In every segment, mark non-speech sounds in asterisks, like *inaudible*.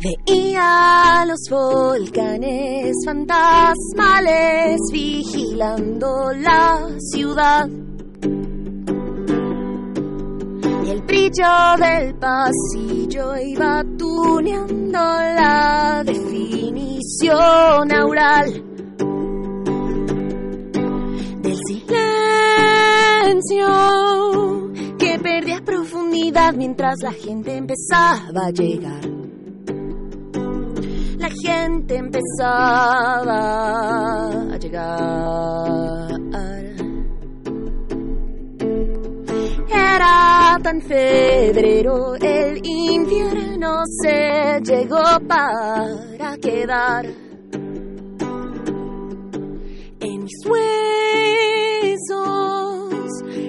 Veía los volcanes fantasmales vigilando la ciudad. Y el brillo del pasillo iba tuneando la definición aural del silencio que perdía profundidad mientras la gente empezaba a llegar gente empezaba a llegar. Era tan febrero, el invierno se llegó para quedar. En mis huesos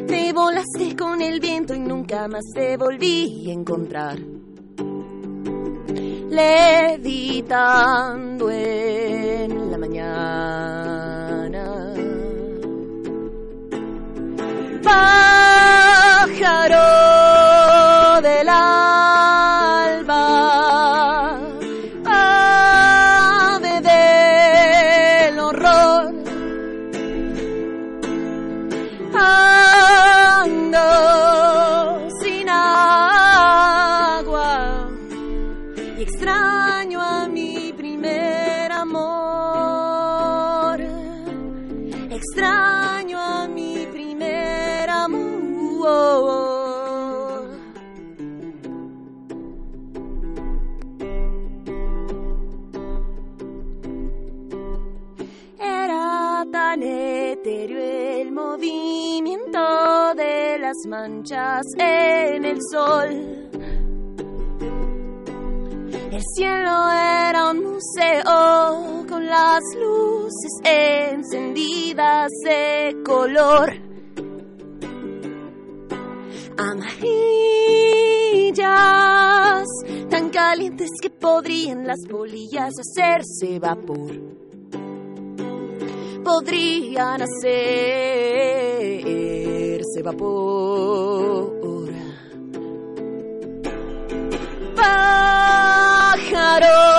te volaste con el viento y nunca más te volví a encontrar levitando en la mañana. Pájaro el sol. El cielo era un museo con las luces encendidas de color. Amarillas, tan calientes que podrían las polillas hacerse vapor podrían hacerse vapor. Pájaro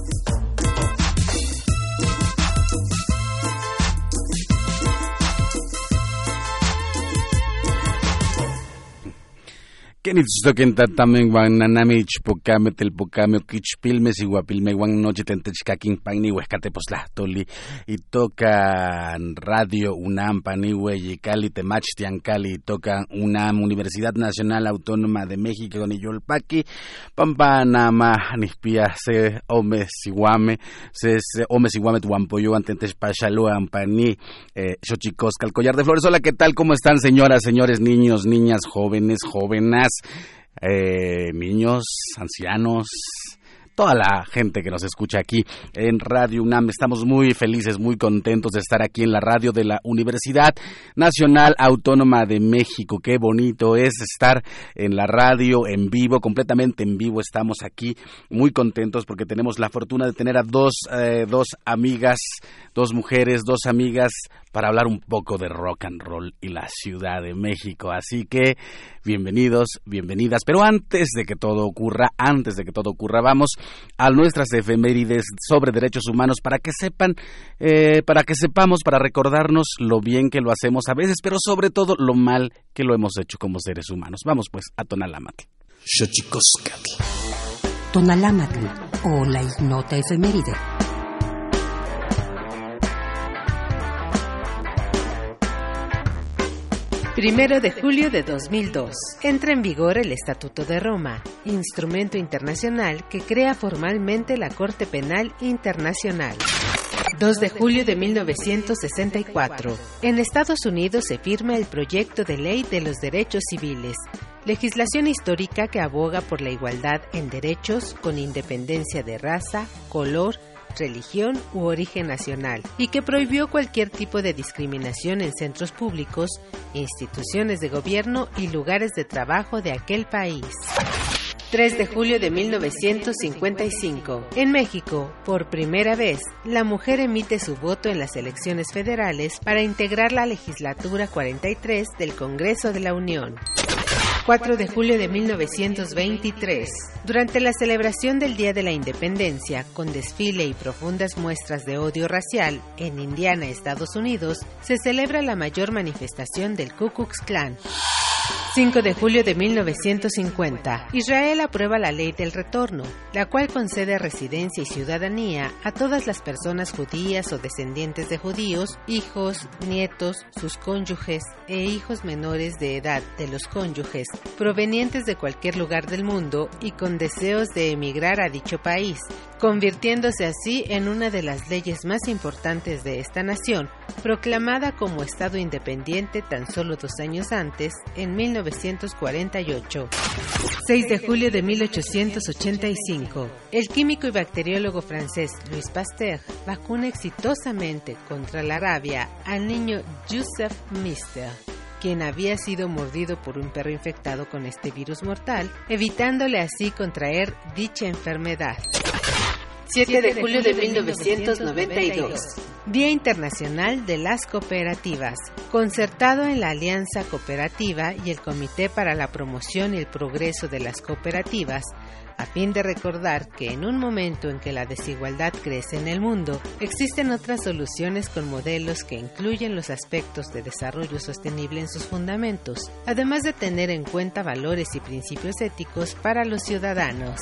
Kenitzoken tatamen wan nanami ichpokame telpokame okichpilme sihuapilme wan noche tentechkakin paini huescatepoztlahtoli itoka Radio UNAM paniwe yicali temachtiancali itoka UNAM Universidad Nacional Autónoma de México niyolpaki pampa nama nispia se ome sihuame se se ome sihuame tuampoyoan tentechpachaloan pani eh, xochicosca el collar de flores. Hola qué tal cómo están señoras señores niños niñas jóvenes jóvenes eh, niños, ancianos, toda la gente que nos escucha aquí en Radio UNAM. Estamos muy felices, muy contentos de estar aquí en la radio de la Universidad Nacional Autónoma de México. Qué bonito es estar en la radio en vivo, completamente en vivo. Estamos aquí muy contentos porque tenemos la fortuna de tener a dos, eh, dos amigas, dos mujeres, dos amigas para hablar un poco de rock and roll y la Ciudad de México. Así que bienvenidos, bienvenidas. Pero antes de que todo ocurra, antes de que todo ocurra, vamos a nuestras efemérides sobre derechos humanos para que sepan, eh, para que sepamos, para recordarnos lo bien que lo hacemos a veces, pero sobre todo lo mal que lo hemos hecho como seres humanos. Vamos pues a Tonalámatl. Tonalámatl o la ignota efeméride. Primero de julio de 2002. Entra en vigor el Estatuto de Roma, instrumento internacional que crea formalmente la Corte Penal Internacional. 2 de julio de 1964. En Estados Unidos se firma el proyecto de ley de los derechos civiles, legislación histórica que aboga por la igualdad en derechos con independencia de raza, color, religión u origen nacional y que prohibió cualquier tipo de discriminación en centros públicos, instituciones de gobierno y lugares de trabajo de aquel país. 3 de julio de 1955. En México, por primera vez, la mujer emite su voto en las elecciones federales para integrar la legislatura 43 del Congreso de la Unión. 4 de julio de 1923. Durante la celebración del Día de la Independencia, con desfile y profundas muestras de odio racial, en Indiana, Estados Unidos, se celebra la mayor manifestación del Ku Klux Klan. 5 de julio de 1950. Israel aprueba la ley del retorno, la cual concede residencia y ciudadanía a todas las personas judías o descendientes de judíos, hijos, nietos, sus cónyuges e hijos menores de edad de los cónyuges, provenientes de cualquier lugar del mundo y con deseos de emigrar a dicho país, convirtiéndose así en una de las leyes más importantes de esta nación, proclamada como Estado independiente tan solo dos años antes, en 1948. 6 de julio de 1885. El químico y bacteriólogo francés Louis Pasteur vacuna exitosamente contra la rabia al niño Joseph Mister quien había sido mordido por un perro infectado con este virus mortal, evitándole así contraer dicha enfermedad. 7 de julio de 1992. Día Internacional de las Cooperativas, concertado en la Alianza Cooperativa y el Comité para la Promoción y el Progreso de las Cooperativas, a fin de recordar que en un momento en que la desigualdad crece en el mundo, existen otras soluciones con modelos que incluyen los aspectos de desarrollo sostenible en sus fundamentos, además de tener en cuenta valores y principios éticos para los ciudadanos.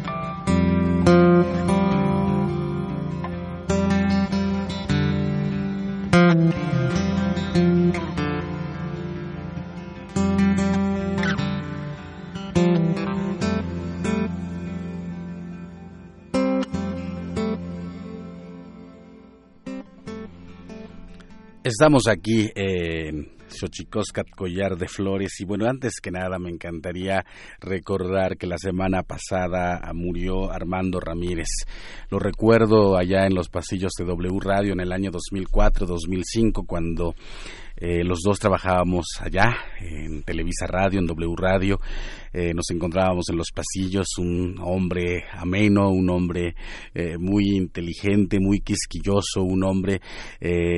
Estamos aquí en Xochicoscat Collar de Flores y bueno, antes que nada me encantaría recordar que la semana pasada murió Armando Ramírez. Lo recuerdo allá en los pasillos de W Radio en el año 2004-2005 cuando eh, los dos trabajábamos allá en Televisa Radio, en W Radio. Eh, nos encontrábamos en los pasillos, un hombre ameno, un hombre eh, muy inteligente, muy quisquilloso, un hombre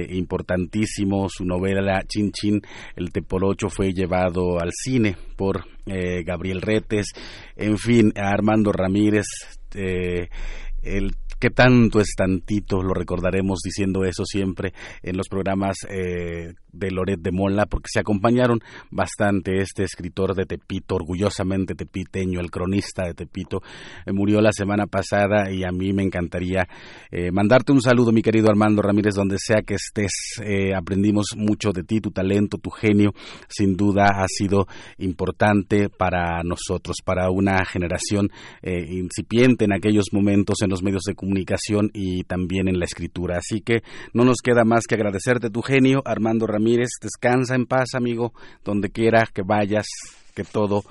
importantísimo. Su novela Chin Chin, El Tepolocho, fue llevado al cine por Gabriel Retes. En fin, Armando Ramírez. el ¿Qué tanto es tantito? Lo recordaremos diciendo eso siempre en los programas eh, de Loret de Mola, porque se acompañaron bastante este escritor de Tepito, orgullosamente tepiteño, el cronista de Tepito, eh, murió la semana pasada y a mí me encantaría eh, mandarte un saludo, mi querido Armando Ramírez, donde sea que estés. Eh, aprendimos mucho de ti, tu talento, tu genio, sin duda ha sido importante para nosotros, para una generación incipiente en aquellos momentos en los medios de comunicación y también en la escritura. Así que no nos queda más que agradecerte tu genio, Armando Ramírez Ramírez, descansa en paz, amigo, donde quiera que vayas, que todo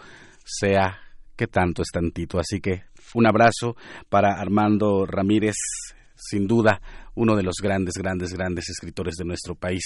sea que tanto es tantito. Así que un abrazo para Armando Ramírez, sin duda uno de los grandes, grandes, grandes escritores de nuestro país,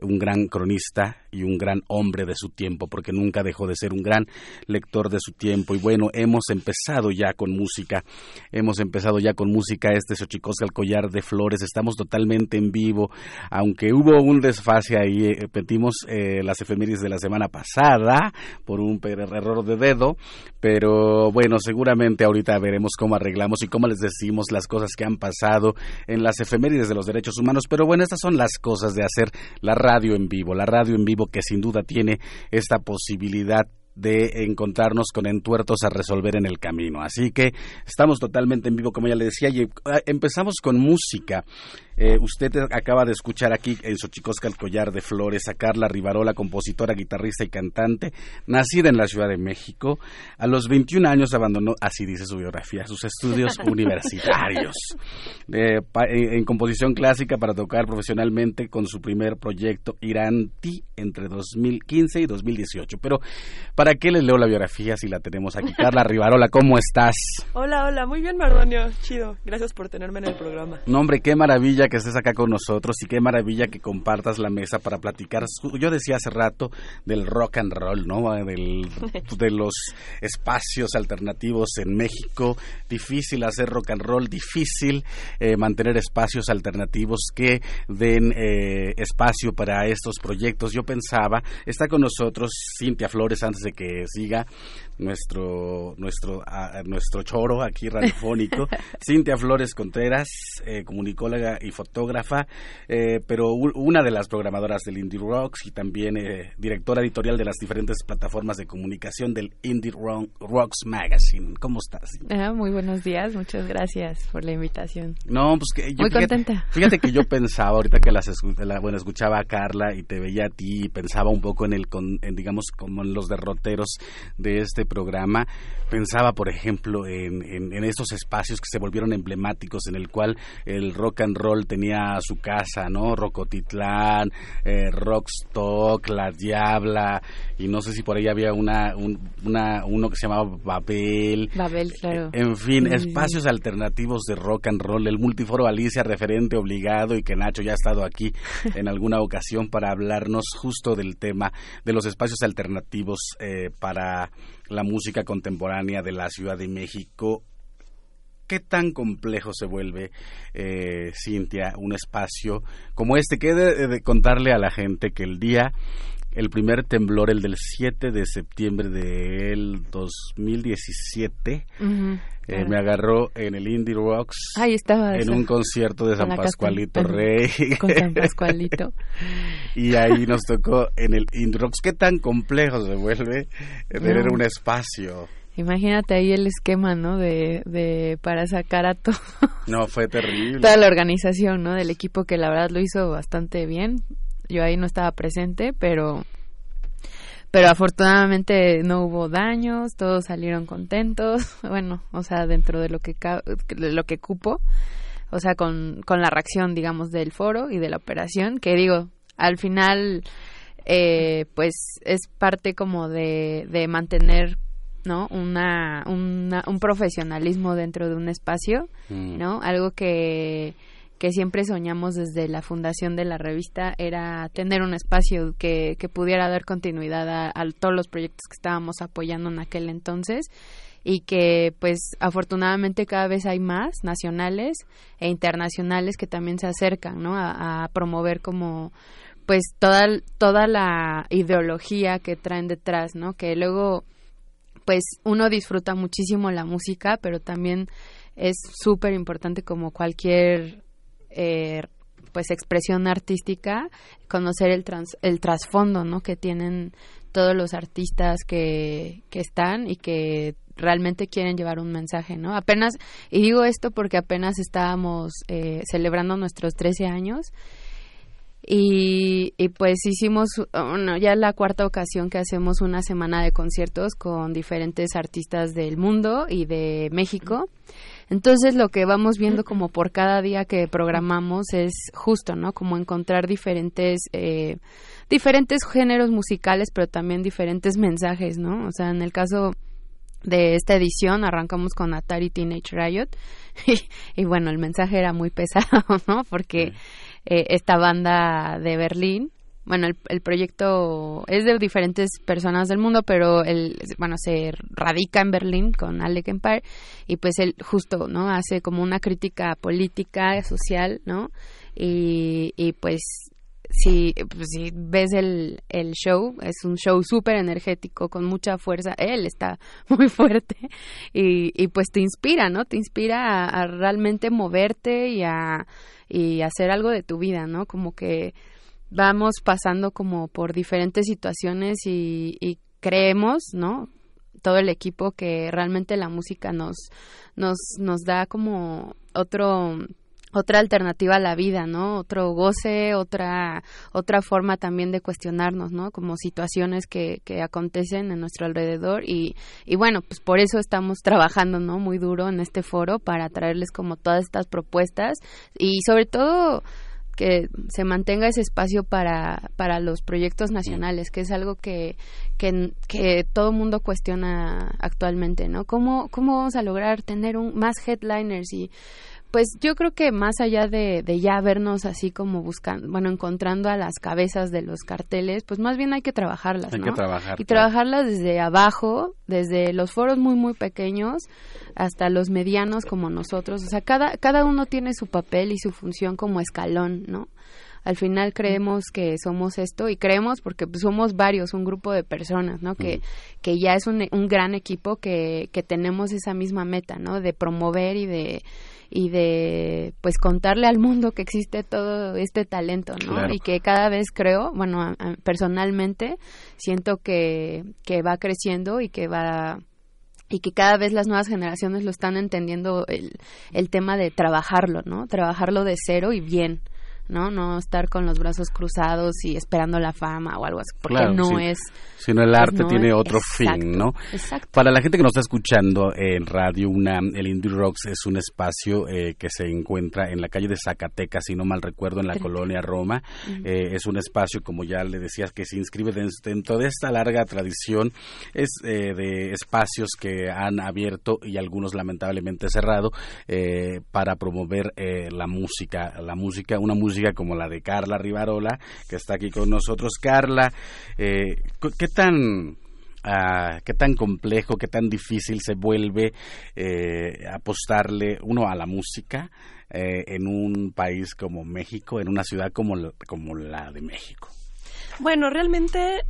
un gran cronista y un gran hombre de su tiempo, porque nunca dejó de ser un gran lector de su tiempo. Y bueno, hemos empezado ya con música, hemos empezado ya con música, este Xochicosca el collar de flores, estamos totalmente en vivo, aunque hubo un desfase ahí, eh, repetimos eh, las efemérides de la semana pasada por un error de dedo, pero bueno, seguramente ahorita veremos cómo arreglamos y cómo les decimos las cosas que han pasado en las efemérides desde los derechos humanos. Pero bueno, estas son las cosas de hacer la radio en vivo, la radio en vivo que sin duda tiene esta posibilidad de encontrarnos con entuertos a resolver en el camino. Así que estamos totalmente en vivo, como ya le decía, y ah, empezamos con música. Eh, usted acaba de escuchar aquí en Xochicosca el collar de flores a Carla Rivarola, compositora, guitarrista y cantante, nacida en la Ciudad de México. A los 21 años abandonó, así dice su biografía, sus estudios *laughs* universitarios eh, en, composición clásica para tocar profesionalmente con su primer proyecto Iranti entre 2015 y 2018. Pero, ¿para qué les leo la biografía si la tenemos aquí? Carla Rivarola, ¿cómo estás? Hola, hola, muy bien, Mardonio. Chido, gracias por tenerme en el programa. No, hombre, qué maravilla que estés acá con nosotros y qué maravilla que compartas la mesa para platicar. Yo decía hace rato del rock and roll, ¿no? Del, *laughs* de los espacios alternativos en México. Difícil hacer rock and roll, difícil eh, mantener espacios alternativos que den eh, espacio para estos proyectos. Yo pensaba, está con nosotros Cintia Flores antes de que siga nuestro nuestro nuestro choro aquí radiofónico. *laughs* Cintia Flores Contreras eh, comunicóloga y fotógrafa eh, pero una de las programadoras del Indie Rocks y también eh, directora editorial de las diferentes plataformas de comunicación del Indie Rocks Magazine. ¿cómo estás? Ah, muy buenos días. Muchas gracias por la invitación. No pues que yo, muy fíjate, contenta. fíjate que yo *laughs* pensaba ahorita que las bueno escuchaba a Carla y te veía a ti y pensaba un poco en el en, digamos como en los derroteros de este programa, pensaba, por ejemplo, en, en, estos espacios que se volvieron emblemáticos, en el cual el rock and roll tenía su casa, ¿no? Rocotitlán, eh, Rockstock, La Diabla, y no sé si por ahí había una, una uno que se llamaba Babel. Babel, claro. En fin, espacios alternativos de rock and roll, el multiforo Alicia, referente obligado, y que Nacho ya ha estado aquí en alguna *laughs* ocasión para hablarnos justo del tema de los espacios alternativos eh, para la música contemporánea de la Ciudad de México. ¿Qué tan complejo se vuelve, eh, Cintia, un espacio como este? Que de, de contarle a la gente que el día el primer temblor, el del 7 de septiembre del 2017, eh, me agarró en el Indie Rocks. Ahí estaba. En un concierto de San Pascualito Rey. Con San *laughs* Pascualito. y ahí nos tocó en el Indie Rocks. ¿Qué tan complejo se vuelve tener un espacio? Imagínate ahí el esquema, ¿no? De, de para sacar a todo. No, fue terrible. Toda la organización, ¿no? Del equipo que la verdad lo hizo bastante bien. Yo ahí no estaba presente, pero pero afortunadamente no hubo daños, todos salieron contentos, *laughs* bueno, o sea, dentro de lo que de lo que cupo, o sea, con, con la reacción, digamos, del foro y de la operación, que digo, al final, eh, pues es parte como de, de mantener ¿no? Una, un profesionalismo dentro de un espacio, mm. ¿no? Algo que que siempre soñamos desde la fundación de la revista era tener un espacio que, que pudiera dar continuidad a, todos los proyectos que estábamos apoyando en aquel entonces y que pues afortunadamente cada vez hay más nacionales e internacionales que también se acercan ¿no? a, promover como pues toda toda la ideología que traen detrás no que luego pues uno disfruta muchísimo la música pero también es súper importante como cualquier eh, pues expresión artística, conocer el el trasfondo, ¿no? que tienen todos los artistas que, que están y que realmente quieren llevar un mensaje, ¿no? Apenas, y digo esto porque apenas estábamos eh, celebrando nuestros 13 años y, y, pues hicimos, bueno, ya la cuarta ocasión que hacemos una semana de conciertos con diferentes artistas del mundo y de México. Entonces lo que vamos viendo como por cada día que programamos es justo, ¿no? Como encontrar diferentes, eh, diferentes géneros musicales, pero también diferentes mensajes, ¿no? O sea, en el caso de esta edición arrancamos con Atari Teenage Riot *laughs* y, bueno, el mensaje era muy *laughs* pesado, ¿no? Porque eh, esta banda de Berlín, bueno, el, proyecto es de diferentes personas del mundo, pero el, bueno, se radica en Berlín con Alec Empire y pues él justo, ¿no? Hace como una crítica política, social, ¿no? Y, y pues si, pues, si ves el, el show, es un show súper energético, con mucha fuerza. Él está *laughs* muy fuerte y, y pues te inspira, ¿no? Te inspira a, realmente moverte y a y hacer algo de tu vida, ¿no? Como que vamos pasando como por diferentes situaciones y, y creemos, ¿no? Todo el equipo que realmente la música nos, nos, nos da como otro otra alternativa a la vida, ¿no? Otro goce, otra otra forma también de cuestionarnos, ¿no? Como situaciones que, que acontecen en nuestro alrededor y, y bueno, pues por eso estamos trabajando, ¿no? Muy duro en este foro para traerles como todas estas propuestas y sobre todo que se mantenga ese espacio para, para los proyectos nacionales, que es algo que, que, que todo mundo cuestiona actualmente, ¿no? ¿Cómo, ¿Cómo vamos a lograr tener un, más headliners y pues yo creo que más allá de, de, ya vernos así como buscando, bueno, encontrando a las cabezas de los carteles, pues más bien hay que trabajarlas, hay ¿no? que trabajar. Y trabajarlas desde abajo, desde los foros muy, muy pequeños hasta los medianos como nosotros. O sea, cada, cada uno tiene su papel y su función como escalón, ¿no? Al final creemos que somos esto y creemos porque pues, somos varios, un grupo de personas, ¿no? Que, que ya es un, un gran equipo que, que tenemos esa misma meta, ¿no? De promover y de y de pues contarle al mundo que existe todo este talento, ¿no? Y que cada vez creo, bueno, personalmente siento que, que va creciendo y que va y que cada vez las nuevas generaciones lo están entendiendo el, el tema de trabajarlo, ¿no? Trabajarlo de cero y bien. ¿No? No estar con los brazos cruzados y esperando la fama o algo así, porque no es... Sino el arte tiene otro fin, ¿no? Exacto. Para la gente que nos está escuchando en Radio UNAM, el Indie Rocks es un espacio eh, que se encuentra en la calle de Zacatecas, si no mal recuerdo, en la colonia Roma. Eh, es un espacio, como ya le decías, que se inscribe dentro de esta larga tradición es eh, de espacios que han abierto y algunos lamentablemente cerrado para promover la música, la música, una música como la de Carla Rivarola, que está aquí con nosotros. Carla, eh, ¿qué tan ah, qué tan complejo, qué tan difícil se vuelve eh, apostarle uno a la música eh, en un país como México, en una ciudad como la, como la de México. Bueno, realmente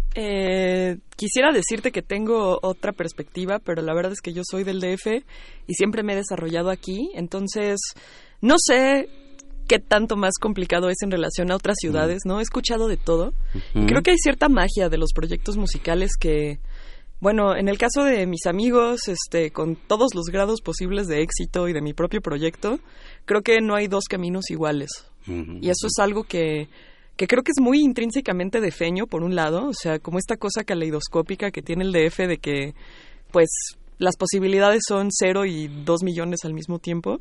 quisiera decirte que tengo otra perspectiva, pero la verdad es que yo soy del DF y siempre me he desarrollado aquí, entonces no sé qué tanto más complicado es en relación a otras ciudades, ¿no? He escuchado de todo. y creo que hay cierta magia de los proyectos musicales que, bueno, en el caso de mis amigos, este, con todos los grados posibles de éxito y de mi propio proyecto, creo que no hay dos caminos iguales. Y eso es algo que, que creo que es muy intrínsecamente de feño, por un lado, o sea, como esta cosa caleidoscópica que tiene el DF de que, pues, las posibilidades son cero y dos millones al mismo tiempo.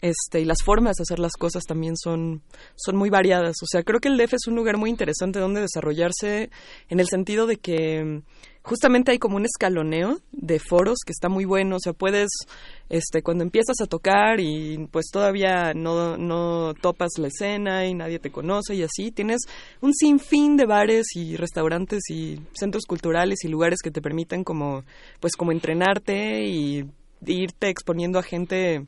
Este, y las formas de hacer las cosas también son, son muy variadas. O sea, creo que el DF es un lugar muy interesante donde desarrollarse en el sentido de que justamente hay como un escaloneo de foros que está muy bueno, o sea, puedes, este, cuando empiezas a tocar y pues todavía no, no topas la escena y nadie te conoce y así, tienes un sinfín de bares y restaurantes y centros culturales y lugares que te permiten como, pues como entrenarte y irte exponiendo a gente,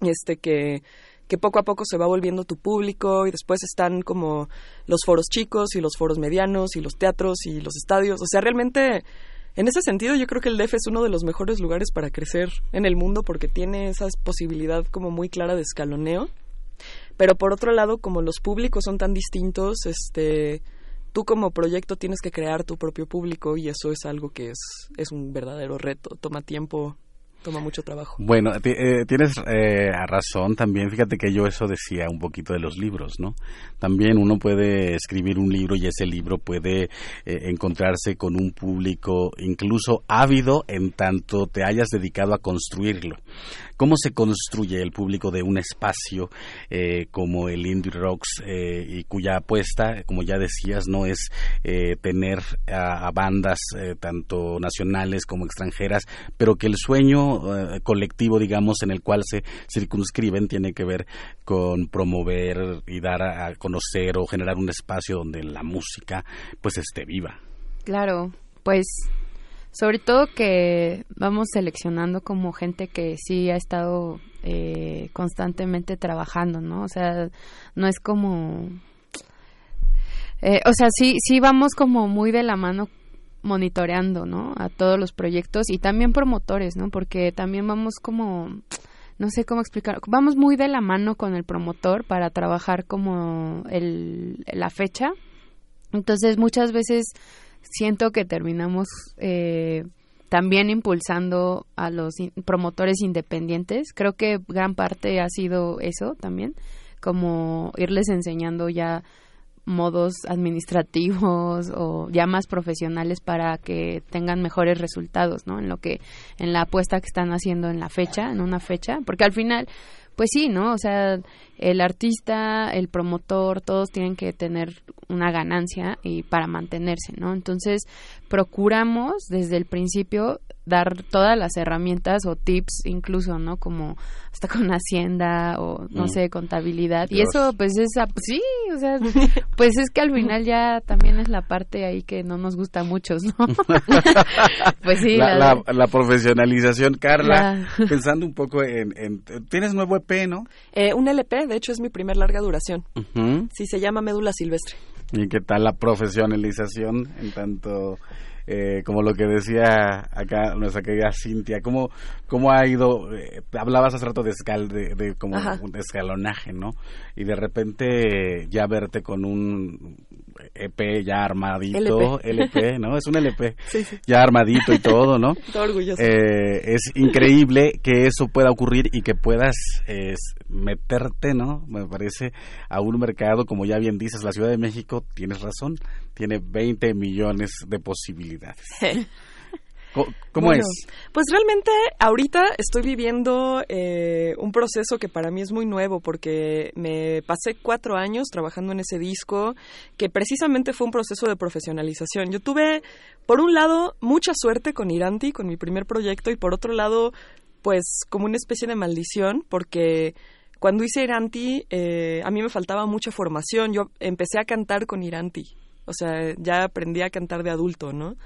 este, que que poco a poco se va volviendo tu público y después están como los foros chicos y los foros medianos y los teatros y los estadios. O sea, realmente en ese sentido yo creo que el DF es uno de los mejores lugares para crecer en el mundo porque tiene esa posibilidad como muy clara de escaloneo. pero por otro lado, como los públicos son tan distintos, este tú como proyecto tienes que crear tu propio público y eso es algo que es, es un verdadero reto, toma tiempo, toma mucho trabajo. Bueno, eh, tienes eh, razón también. Fíjate que yo eso decía un poquito de los libros, ¿no? También uno puede escribir un libro y ese libro puede eh, encontrarse con un público incluso ávido en tanto te hayas dedicado a construirlo. ¿Cómo se construye el público de un espacio eh, como el Indie Rocks y cuya apuesta, como ya decías, no es tener a, bandas tanto nacionales como extranjeras, pero que el sueño colectivo, digamos, en el cual se circunscriben tiene que ver con promover y dar a, a conocer o generar un espacio donde la música pues esté viva. Claro, pues sobre todo que vamos seleccionando como gente que sí ha estado eh, constantemente trabajando, ¿no? O sea, no es como... Eh, o sea, sí, sí vamos como muy de la mano monitoreando, ¿no? A todos los proyectos y también promotores, ¿no? Porque también vamos como no sé cómo explicar, vamos muy de la mano con el promotor para trabajar como el, la fecha. Entonces muchas veces siento que terminamos eh, también impulsando a los promotores independientes. Creo que gran parte ha sido eso también, como irles enseñando ya modos administrativos o ya más profesionales para que tengan mejores resultados, ¿no? En lo que en la apuesta que están haciendo en la fecha, en una fecha, porque al final pues sí, ¿no? O sea, el artista, el promotor, todos tienen que tener una ganancia y para mantenerse, ¿no? Entonces, procuramos desde el principio dar todas las herramientas o tips incluso, ¿no? Como hasta con Hacienda o, no mm. sé, contabilidad. Y eso, pues, es, sí, o sea, *laughs* pues es que al final ya también es la parte ahí que no nos gusta mucho, ¿no? *laughs* *laughs* pues sí. La, la, profesionalización, Carla, pensando un poco en, ¿Tienes nuevo EP, no? Eh, un LP, de hecho es mi primer larga duración. Sí, se llama Médula Silvestre. ¿Y qué tal la profesionalización en tanto eh, como lo que decía acá nuestra querida Cintia, ¿cómo, cómo ha ido? Eh, hablabas hace rato de, escal, de, como un escalonaje, ¿no? Y de repente ya verte con un EP ya armadito, LP, ¿no? Es un LP, *laughs* ya armadito y todo, ¿no? *laughs* todo orgulloso. Eh, es increíble que eso pueda ocurrir y que puedas meterte, ¿no? Me parece a un mercado, como ya bien dices, la Ciudad de México, tienes razón, tiene 20 millones de posibilidades. *laughs* ¿Cómo es? Pues realmente ahorita estoy viviendo eh, un proceso que para mí es muy nuevo porque me pasé cuatro años trabajando en ese disco que precisamente fue un proceso de profesionalización. Yo tuve, por un lado, mucha suerte con Iranti, con mi primer proyecto, y por otro lado, pues como una especie de maldición porque cuando hice Iranti eh, a mí me faltaba mucha formación. Yo empecé a cantar con Iranti. O sea, ya aprendí a cantar de adulto, ¿no?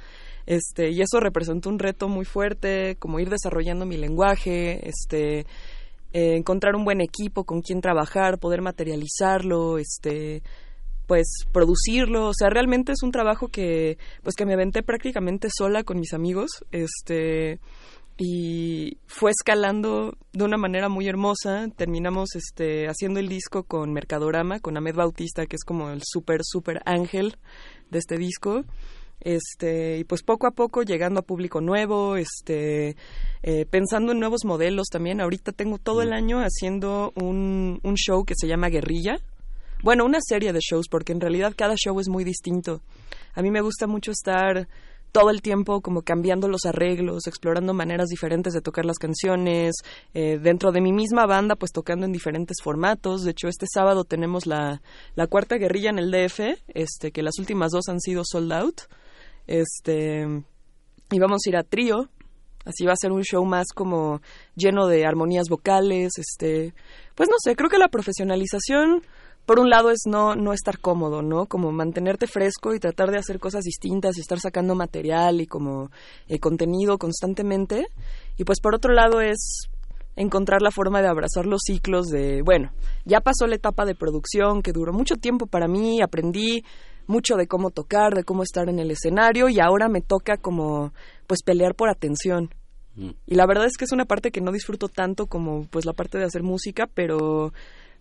Este, y eso representó un reto muy fuerte, como ir desarrollando mi lenguaje, este, eh, encontrar un buen equipo con quien trabajar, poder materializarlo, este, pues producirlo, o sea, realmente es un trabajo que, pues que me aventé prácticamente sola con mis amigos, este, y fue escalando de una manera muy hermosa. Terminamos este, haciendo el disco con Mercadorama, con Ahmed Bautista, que es como el súper, súper ángel de este disco. Este y pues poco a poco llegando a público nuevo este eh, pensando en nuevos modelos también. Ahorita tengo todo el año haciendo un, un show que se llama guerrilla. Bueno una serie de shows porque en realidad cada show es muy distinto. A mí me gusta mucho estar todo el tiempo como cambiando los arreglos, explorando maneras diferentes de tocar las canciones, eh, dentro de mi misma banda pues tocando en diferentes formatos. De hecho, este sábado tenemos la, la cuarta guerrilla en el DF, este, que las últimas dos han sido sold out. Este, y vamos a ir a trío. Así va a ser un show más como lleno de armonías vocales, este, pues no sé, creo que la profesionalización por un lado es no, no estar cómodo, ¿no? Como mantenerte fresco y tratar de hacer cosas distintas y estar sacando material y como eh, contenido constantemente. Y pues por otro lado es encontrar la forma de abrazar los ciclos de, bueno, ya pasó la etapa de producción que duró mucho tiempo para mí, aprendí mucho de cómo tocar, de cómo estar en el escenario y ahora me toca como pues pelear por atención. Mm. Y la verdad es que es una parte que no disfruto tanto como pues la parte de hacer música, pero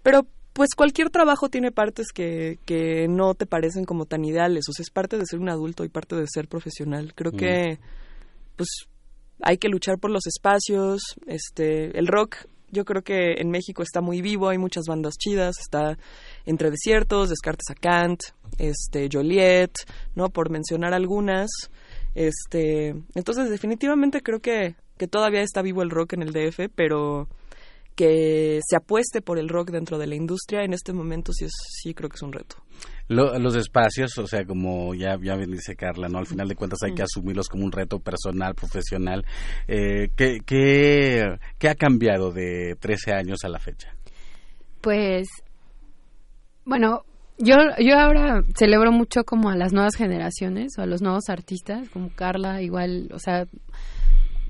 pero pues cualquier trabajo tiene partes que, que no te parecen como tan ideales, o sea, es parte de ser un adulto y parte de ser profesional. Creo que, pues, hay que luchar por los espacios, este, el rock yo creo que en México está muy vivo, hay muchas bandas chidas, está Entre Desiertos, Descartes a Kant, este, Joliet, ¿no? Por mencionar algunas. Este, entonces definitivamente creo que, que todavía está vivo el rock en el DF, pero que se apueste por el rock dentro de la industria en este momento sí es sí creo que es un reto. Los espacios o sea como ya ya dice Carla no al final de cuentas hay que asumirlos como un reto personal profesional. Eh, ¿qué, qué, qué ha cambiado de 13 años a la fecha pues bueno yo yo ahora celebro mucho como a las nuevas generaciones o a los nuevos artistas como Carla igual o sea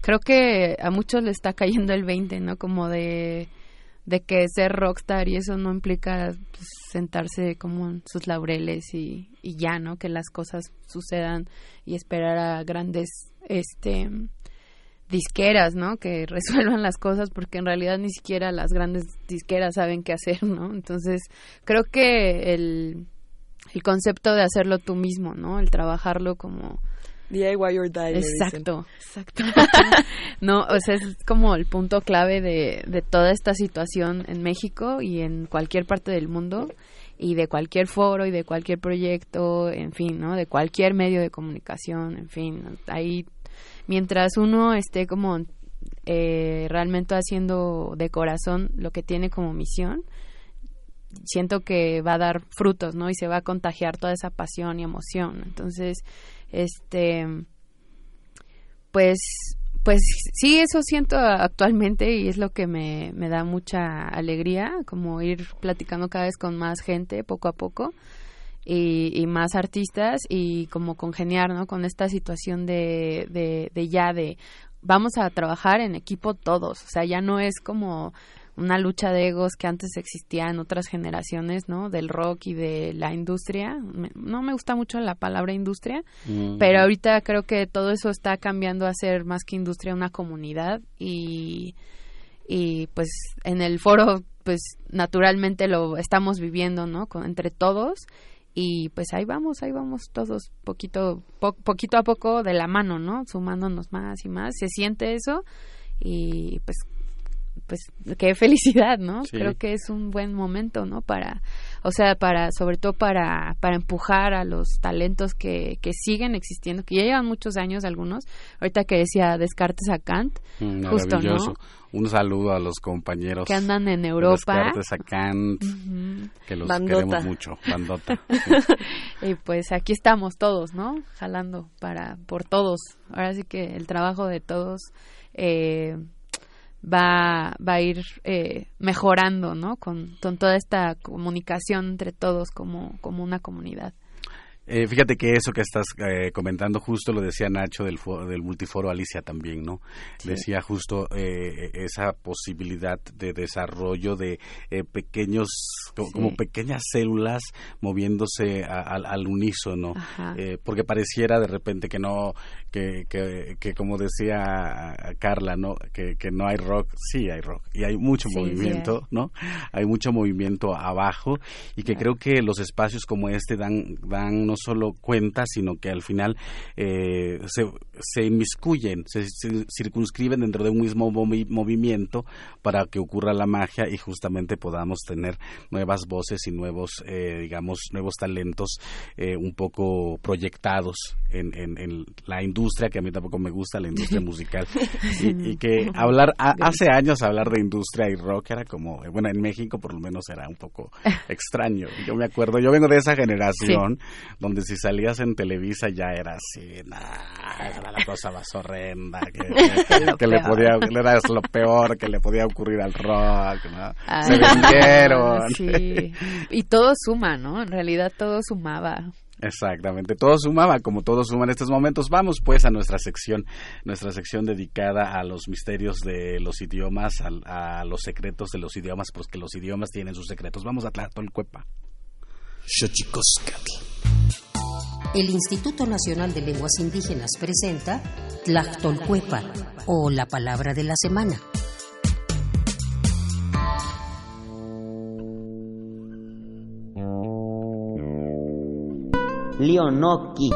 creo que a muchos le está cayendo el 20, ¿no? Como de, de que ser rockstar y eso no implica pues, sentarse como en sus laureles y, y ya, ¿no? Que las cosas sucedan y esperar a grandes, este disqueras, ¿no? Que *laughs* resuelvan las cosas porque en realidad ni siquiera las grandes disqueras saben qué hacer, ¿no? Entonces, creo que el, el concepto de hacerlo tú mismo, ¿no? El trabajarlo como DIY or die. Exacto, exacto. *laughs* no, o sea, es como el punto clave de, de toda esta situación en México y en cualquier parte del mundo y de cualquier foro y de cualquier proyecto, en fin, ¿no? De cualquier medio de comunicación, en fin, ahí mientras uno esté como eh, realmente haciendo de corazón lo que tiene como misión, siento que va a dar frutos, ¿no? Y se va a contagiar toda esa pasión y emoción. Entonces, este, pues, pues sí, eso siento actualmente y es lo que me, me da mucha alegría, como ir platicando cada vez con más gente poco a poco. Y, más artistas y como congeniar ¿no? con esta situación de, de, de ya de vamos a trabajar en equipo todos, o sea, ya no es como una lucha de egos que antes existía en otras generaciones, ¿no? Del rock y de la industria. no me gusta mucho la palabra industria, mm. pero ahorita creo que todo eso está cambiando a ser más que industria una comunidad y y pues en el foro pues naturalmente lo estamos viviendo, ¿no? Con, entre todos y pues ahí vamos, ahí vamos todos poquito poquito a poco de la mano, ¿no? Sumándonos más y más. Se siente eso y pues pues qué *laughs* felicidad, ¿no? Creo que es un buen momento, ¿no? Para, o sea, para, sobre todo para, para empujar a los talentos que, que siguen existiendo, que ya llevan muchos años algunos. Ahorita que decía Descartes a Kant, mm, justo, ¿no? Un saludo a los compañeros que andan en Europa. Descartes a Kant, que los queremos mucho, bandota. *laughs* y pues aquí estamos todos, ¿no? Jalando para, por todos. Ahora sí que el trabajo de todos, eh, va, va a ir eh, mejorando, ¿no? Con, con, toda esta comunicación entre todos como, como una comunidad. Eh, fíjate que eso que estás eh, comentando justo lo decía Nacho del, del multiforo Alicia también, ¿no? Decía justo eh, esa posibilidad de desarrollo de pequeños, como pequeñas células moviéndose al unísono, porque pareciera de repente que no, que, que, que como decía Carla, ¿no? Que, que, no hay rock, sí hay rock y hay mucho movimiento, ¿no? Hay mucho movimiento abajo y que creo que los espacios como este dan, dan no solo cuenta, sino que al final eh, se, se inmiscuyen, se, circunscriben dentro de un mismo movimiento para que ocurra la magia y justamente podamos tener nuevas voces y nuevos, eh, digamos, nuevos talentos eh, un poco proyectados en, en, la industria, que a mí tampoco me gusta, la industria *laughs* musical. y, que hablar, hace años hablar de industria y rock era como, bueno, en México por lo menos era un poco *laughs* extraño. Yo me acuerdo, yo vengo de esa generación donde si salías en Televisa ya era así, era la cosa más horrenda, que, *laughs* le podía, era lo peor que le podía ocurrir al rock, ¿no? Ah. Se vendieron. Sí, *laughs* y todo suma, ¿no? En realidad todo sumaba. Exactamente, todo sumaba, como todo suma en estos momentos. Vamos pues a nuestra sección, nuestra sección dedicada a los misterios de los idiomas, a, los secretos de los idiomas, porque los idiomas tienen sus secretos. Vamos a Tlachtolcuepa. El Instituto Nacional de Lenguas Indígenas presenta Tlactolcuepa o la palabra de la semana. Leonoki.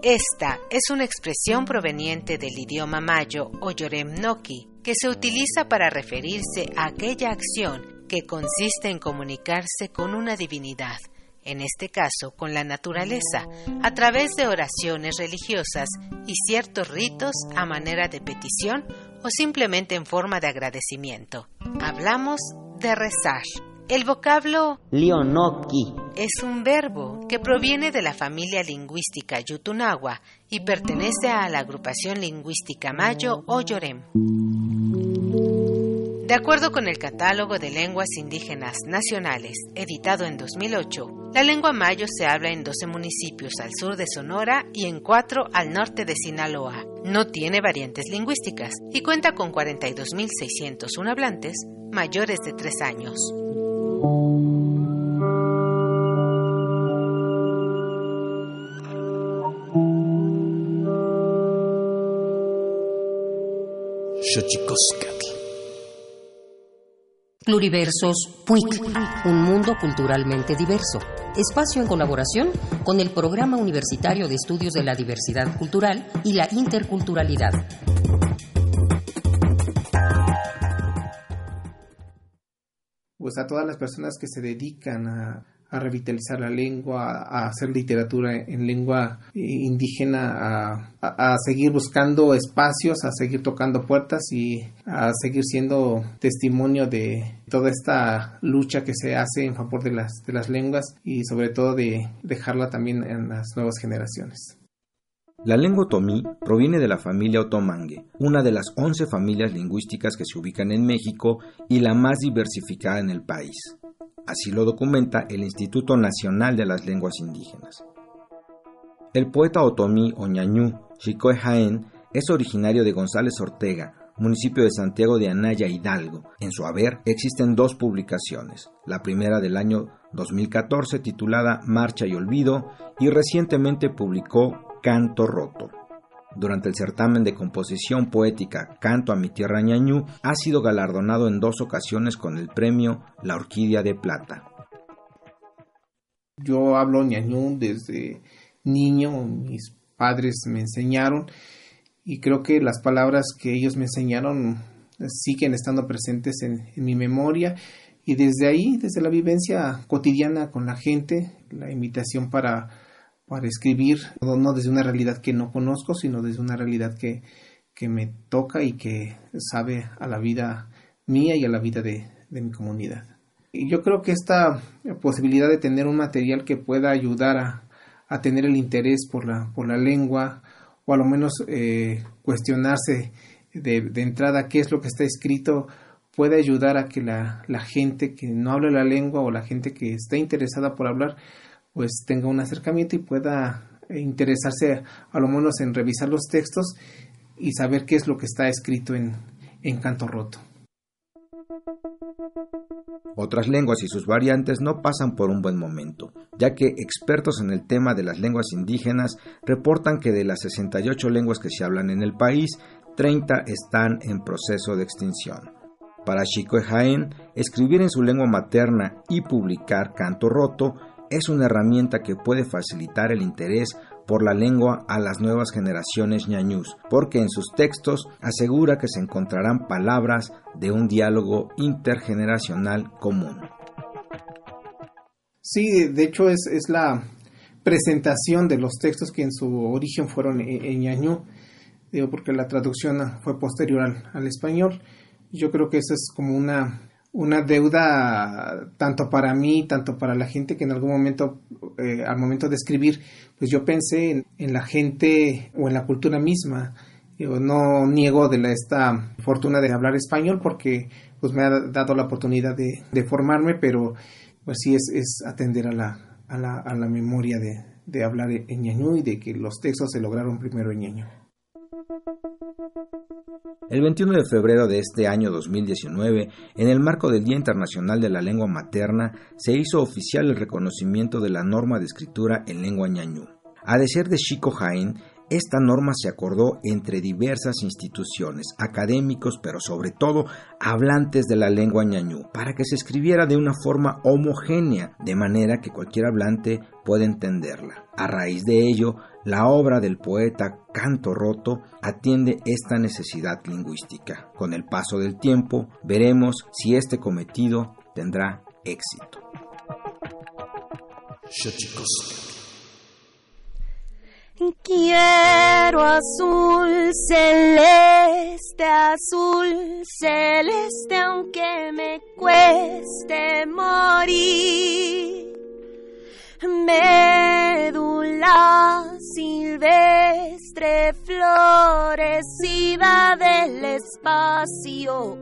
Esta es una expresión proveniente del idioma mayo o yoremnoki, que se utiliza para referirse a aquella acción que consiste en comunicarse con una divinidad en este caso con la naturaleza, a través de oraciones religiosas y ciertos ritos a manera de petición o simplemente en forma de agradecimiento. Hablamos de rezar. El vocablo Leonoki es un verbo que proviene de la familia lingüística Yutunagua y pertenece a la agrupación lingüística Mayo o Yorem. De acuerdo con el Catálogo de Lenguas Indígenas Nacionales, editado en 2008, la lengua mayo se habla en 12 municipios al sur de Sonora y en 4 al norte de Sinaloa. No tiene variantes lingüísticas y cuenta con 42.601 hablantes mayores de 3 años. Pluriversos PUIC, un mundo culturalmente diverso. Espacio en colaboración con el Programa Universitario de Estudios de la Diversidad Cultural y la Interculturalidad. Pues a todas las personas que se dedican a, a revitalizar la lengua, a hacer literatura en lengua indígena, a, seguir buscando espacios, a seguir tocando puertas y a seguir siendo testimonio de toda esta lucha que se hace en favor de las, de las lenguas y sobre todo de dejarla también en las nuevas generaciones. La lengua otomí proviene de la familia otomangue, una de las 11 familias lingüísticas que se ubican en México y la más diversificada en el país. Así lo documenta el Instituto Nacional de las Lenguas Indígenas. El poeta otomí Oñañú, Chicoe Jaén, es originario de González Ortega, municipio de Santiago de Anaya, Hidalgo. En su haber existen dos publicaciones, la primera del año 2014 titulada Marcha y Olvido y recientemente publicó Canto Roto. Durante el certamen de composición poética Canto a mi tierra ñañú, ha sido galardonado en dos ocasiones con el premio La Orquídea de Plata. Yo hablo ñañú desde niño, mis padres me enseñaron y creo que las palabras que ellos me enseñaron siguen estando presentes en, en mi memoria y desde ahí, desde la vivencia cotidiana con la gente, la invitación para para escribir, no desde una realidad que no conozco, sino desde una realidad que, que me toca y que sabe a la vida mía y a la vida de, de mi comunidad. Y yo creo que esta posibilidad de tener un material que pueda ayudar a, a tener el interés por la, por la lengua, o a lo menos eh, cuestionarse de, de, entrada qué es lo que está escrito, puede ayudar a que la, la gente que no habla la lengua o la gente que está interesada por hablar pues tenga un acercamiento y pueda interesarse a lo menos en revisar los textos y saber qué es lo que está escrito en, en canto roto. Otras lenguas y sus variantes no pasan por un buen momento, ya que expertos en el tema de las lenguas indígenas reportan que de las 68 lenguas que se hablan en el país, 30 están en proceso de extinción. Para Chico Jaén, escribir en su lengua materna y publicar canto roto es una herramienta que puede facilitar el interés por la lengua a las nuevas generaciones ñañús, porque en sus textos asegura que se encontrarán palabras de un diálogo intergeneracional común. Sí, de hecho es, es la presentación de los textos que en su origen fueron en, ñañú, digo porque la traducción fue posterior al, al español. Yo creo que esa es como una una deuda tanto para mí, tanto para la gente que en algún momento, eh, al momento de escribir, pues yo pensé en, en, la gente o en la cultura misma. Yo no niego de la, esta fortuna de hablar español porque pues me ha dado la oportunidad de, formarme, pero pues sí es, es atender a la, a la, a la memoria de, de hablar en ñañú y de que los textos se lograron primero en ñañú. El 21 de febrero de este año 2019, en el marco del Día Internacional de la Lengua Materna, se hizo oficial el reconocimiento de la norma de escritura en lengua ñañú. A decir de Chico Jaén, Esta norma se acordó entre diversas instituciones, académicos, pero sobre todo hablantes de la lengua ñañú, para que se escribiera de una forma homogénea, de manera que cualquier hablante pueda entenderla. A raíz de ello, la obra del poeta Canto Roto atiende esta necesidad lingüística. Con el paso del tiempo, veremos si este cometido tendrá éxito. Quiero azul celeste, azul celeste, aunque me cueste morir. Médula silvestre, florecida del espacio.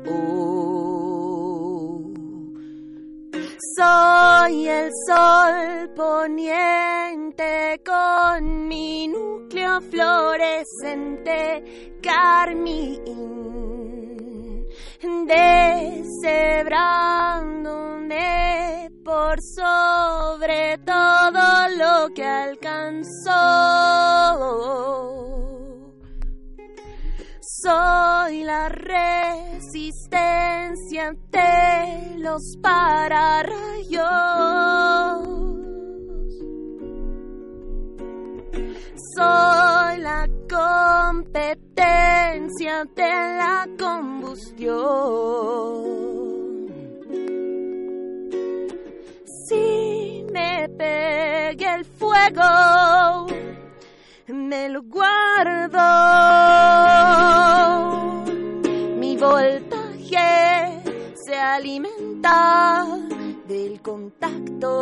Soy el sol poniente con mi núcleo fluorescente carmín, deshebrándome por sobre todo lo que alcanzó. Soy la resistencia ante los pararrayos. Soy la competencia de la combustión. Si me pegue el fuego, me lo guardo. Mi voltaje se alimenta del contacto.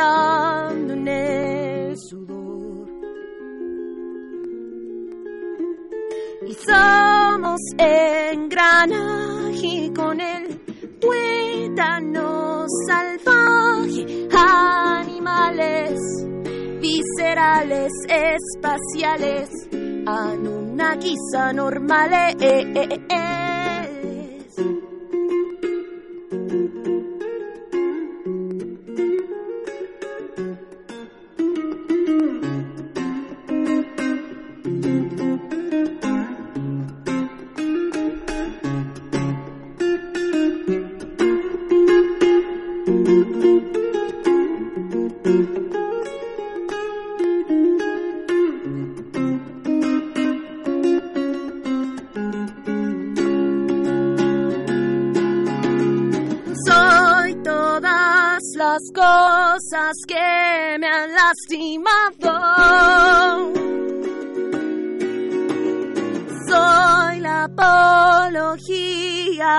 En el sudor. Y somos engranaje con el tuétano salvaje, animales viscerales, espaciales, Anunnakis anormales. Cosas que me han lastimado. Soy la apología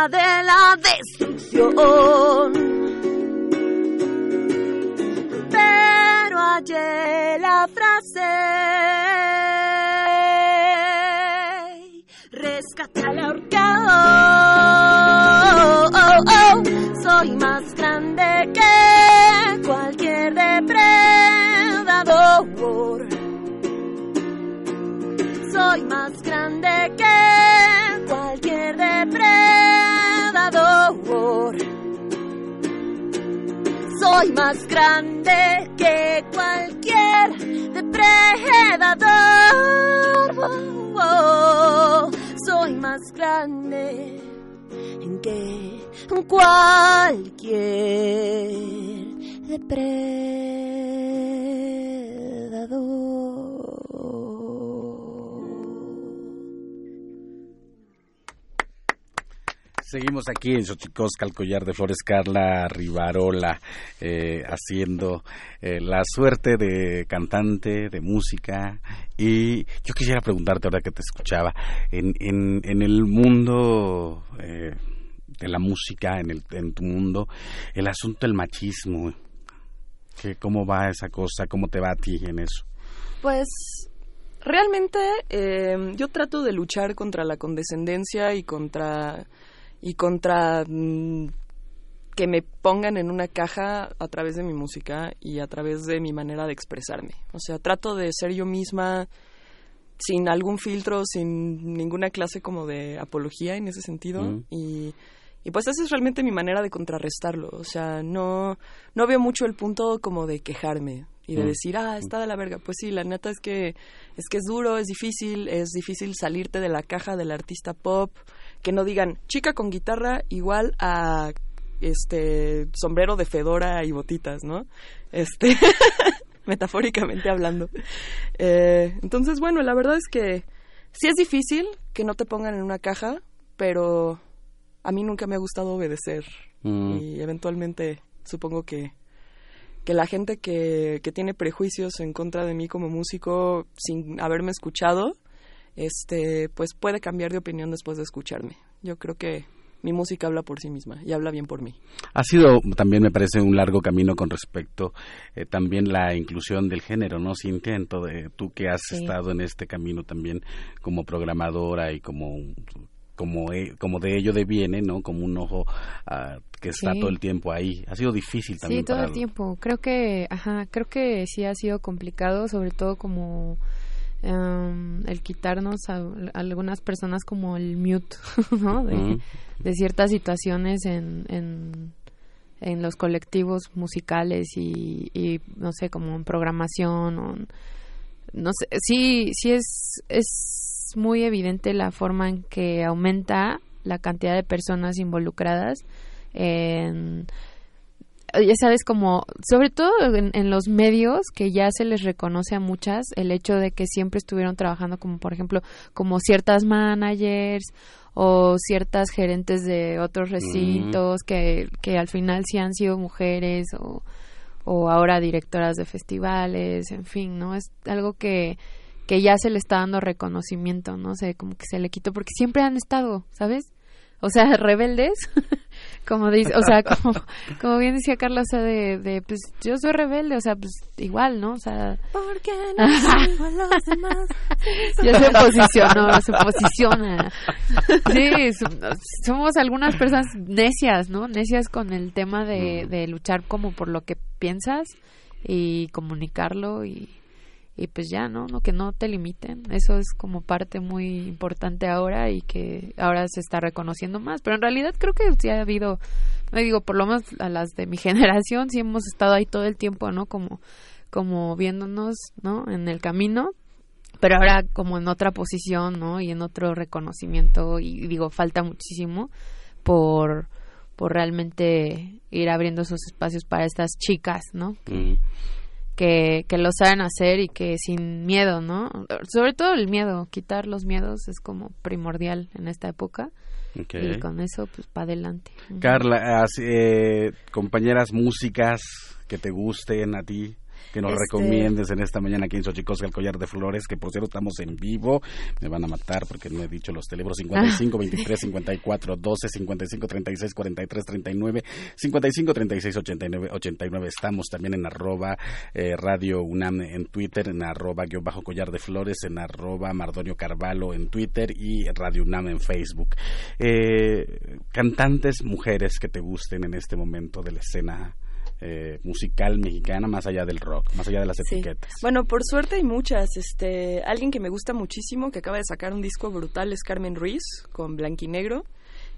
de la destrucción. Pero hallé Soy más grande que cualquier depredador. Soy más grande que cualquier depredador. Soy más grande que cualquier depredador. Seguimos aquí en Xochicosca, el collar de flores, Carla Rivarola, eh, haciendo eh, la suerte de cantante, de música. Y yo quisiera preguntarte, ahora que te escuchaba, en, en, en el mundo eh, de la música, en, el, en tu mundo, el asunto del machismo, que, ¿cómo va esa cosa? ¿Cómo te va a ti en eso? Pues realmente yo trato de luchar contra la condescendencia y contra y contra mm, que me pongan en una caja a través de mi música y a través de mi manera de expresarme. O sea, trato de ser yo misma sin algún filtro, sin ninguna clase como de apología en ese sentido Mm. y y pues esa es realmente mi manera de contrarrestarlo. O sea, no, no veo mucho el punto como de quejarme y de Mm. decir, ah, está de la verga. Pues sí, la neta es que, es que es duro, es difícil, es difícil salirte de la caja del artista pop, que no digan chica con guitarra igual a este sombrero de fedora y botitas, ¿no? Este, *laughs* metafóricamente hablando. Eh, entonces, bueno, la verdad es que sí es difícil que no te pongan en una caja, pero a mí nunca me ha gustado obedecer Mm. y eventualmente supongo que que la gente que, que tiene prejuicios en contra de mí como músico sin haberme escuchado, este, pues puede cambiar de opinión después de escucharme. Yo creo que mi música habla por sí misma y habla bien por mí. Ha sido también, me parece, un largo camino con respecto eh, también la inclusión del género, ¿no? Cintia, en todo, eh, tú que has Sí. estado en este camino también como programadora y como como eh, como de ello deviene, ¿no? Como un ojo ah, que está Sí. todo el tiempo ahí. Ha sido difícil también Sí, todo para el tiempo. Creo que, ajá, creo que sí ha sido complicado, sobre todo como em, el quitarnos a, a algunas personas como el mute, *laughs* ¿no? De, ciertas situaciones en, en, en los colectivos musicales y, y, no sé, como en programación o en- no sé, sí, sí es, es muy evidente la forma en que aumenta la cantidad de personas involucradas en ya sabes como sobre todo en, en los medios que ya se les reconoce a muchas el hecho de que siempre estuvieron trabajando como por ejemplo como ciertas managers o ciertas gerentes de otros recintos que, que al final sí han sido mujeres o, o ahora directoras de festivales, en fin, ¿no? Es algo que, que ya se le está dando reconocimiento, ¿no? sé, como que se le quitó porque siempre han estado, ¿sabes? O sea, *laughs* rebeldes, como dice, o sea, *laughs* como, como bien decía Carla, o sea, de, de, pues yo soy rebelde, o sea, pues igual, ¿no? O sea, Porque *laughs* no sigo a los demás. *laughs* ya se posicionó, se posiciona. Sí, so- somos algunas personas necias, ¿no? Necias con el tema de, de luchar como por lo que piensas y comunicarlo y, y pues ya, ¿no? ¿no? Que no te limiten. Eso es como parte muy importante ahora y que ahora se está reconociendo más. Pero en realidad creo que sí ha habido, no digo, por lo menos a las de mi *laughs* generación sí hemos estado ahí todo el tiempo, ¿no? Como, como viéndonos, ¿no? En el camino pero ahora como en otra posición, ¿no? Y en otro reconocimiento y digo, falta muchísimo por por realmente ir abriendo esos espacios para estas chicas, ¿no? Mm. Que, que lo saben hacer y que sin miedo, ¿no? Sobre todo el miedo, quitar los miedos es como primordial en esta época. Y con eso, pues, para adelante. Carla, eh, compañeras músicas que te gusten a ti, que nos Este- recomiendes en esta mañana aquí en Xochicosca, el collar de flores, que por cierto estamos en vivo, me van a matar porque no he dicho los teléfonos. 55 23 54 12 55 36 43 39 55 36 89 89 estamos también en arroba eh, Radio UNAM en Twitter, en arroba guion bajo collar de flores, en arroba Mardonio Carvalho en Twitter y Radio UNAM en Facebook. Eh, cantantes mujeres que te gusten en este momento de la escena eh, musical mexicana, más allá del rock, más allá de las Sí. etiquetas. Bueno, por suerte hay muchas. Este, alguien que me gusta muchísimo, que acaba de sacar un disco brutal, es Carmen Ruiz, con Blanquinegro.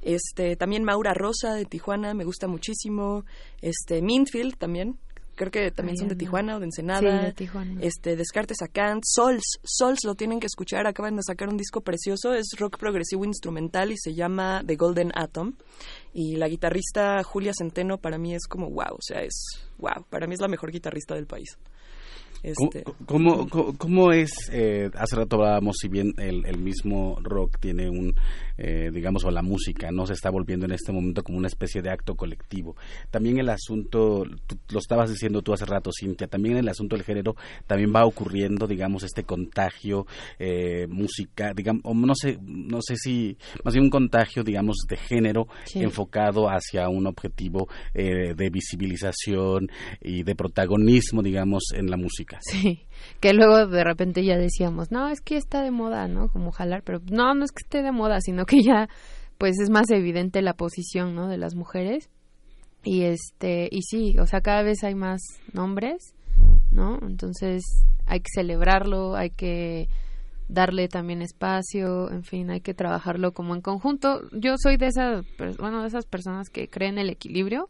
Este, también Maura Rosa de Tijuana, me gusta muchísimo. Este, Mintfield también, creo que también Ay, son de no. Tijuana o de Ensenada. Sí, de Tijuana. Este, Descartes a Kant, Sols, Sols lo tienen que escuchar, acaban de sacar un disco precioso, es rock progresivo instrumental y se llama The Golden Atom. Y la guitarrista Julia Centeno para mí es como wow, o sea, es wow, para mí es la mejor guitarrista del país. Este, ¿Cómo, cómo, cómo es, eh, hace rato hablábamos, si bien el, el mismo rock tiene un, eh, digamos, o la música, no se está volviendo en este momento como una especie de acto colectivo. También el asunto, lo estabas diciendo tú hace rato, Cintia, también el asunto del género también va ocurriendo, digamos, este contagio eh, música, digamos, no sé, no sé si, más bien un contagio, digamos, de género enfocado hacia un objetivo eh, de visibilización y de protagonismo, digamos, en la música. Sí, que luego de repente ya decíamos, no, es que está de moda, ¿no? Como jalar, pero no, no es que esté de moda, sino que ya, pues es más evidente la posición, ¿no? De las mujeres. Y este, y sí, o sea, cada vez hay más nombres, ¿no? Entonces hay que celebrarlo, hay que darle también espacio, en fin, hay que trabajarlo como en conjunto. Yo soy de esas, bueno, de esas personas que creen el equilibrio,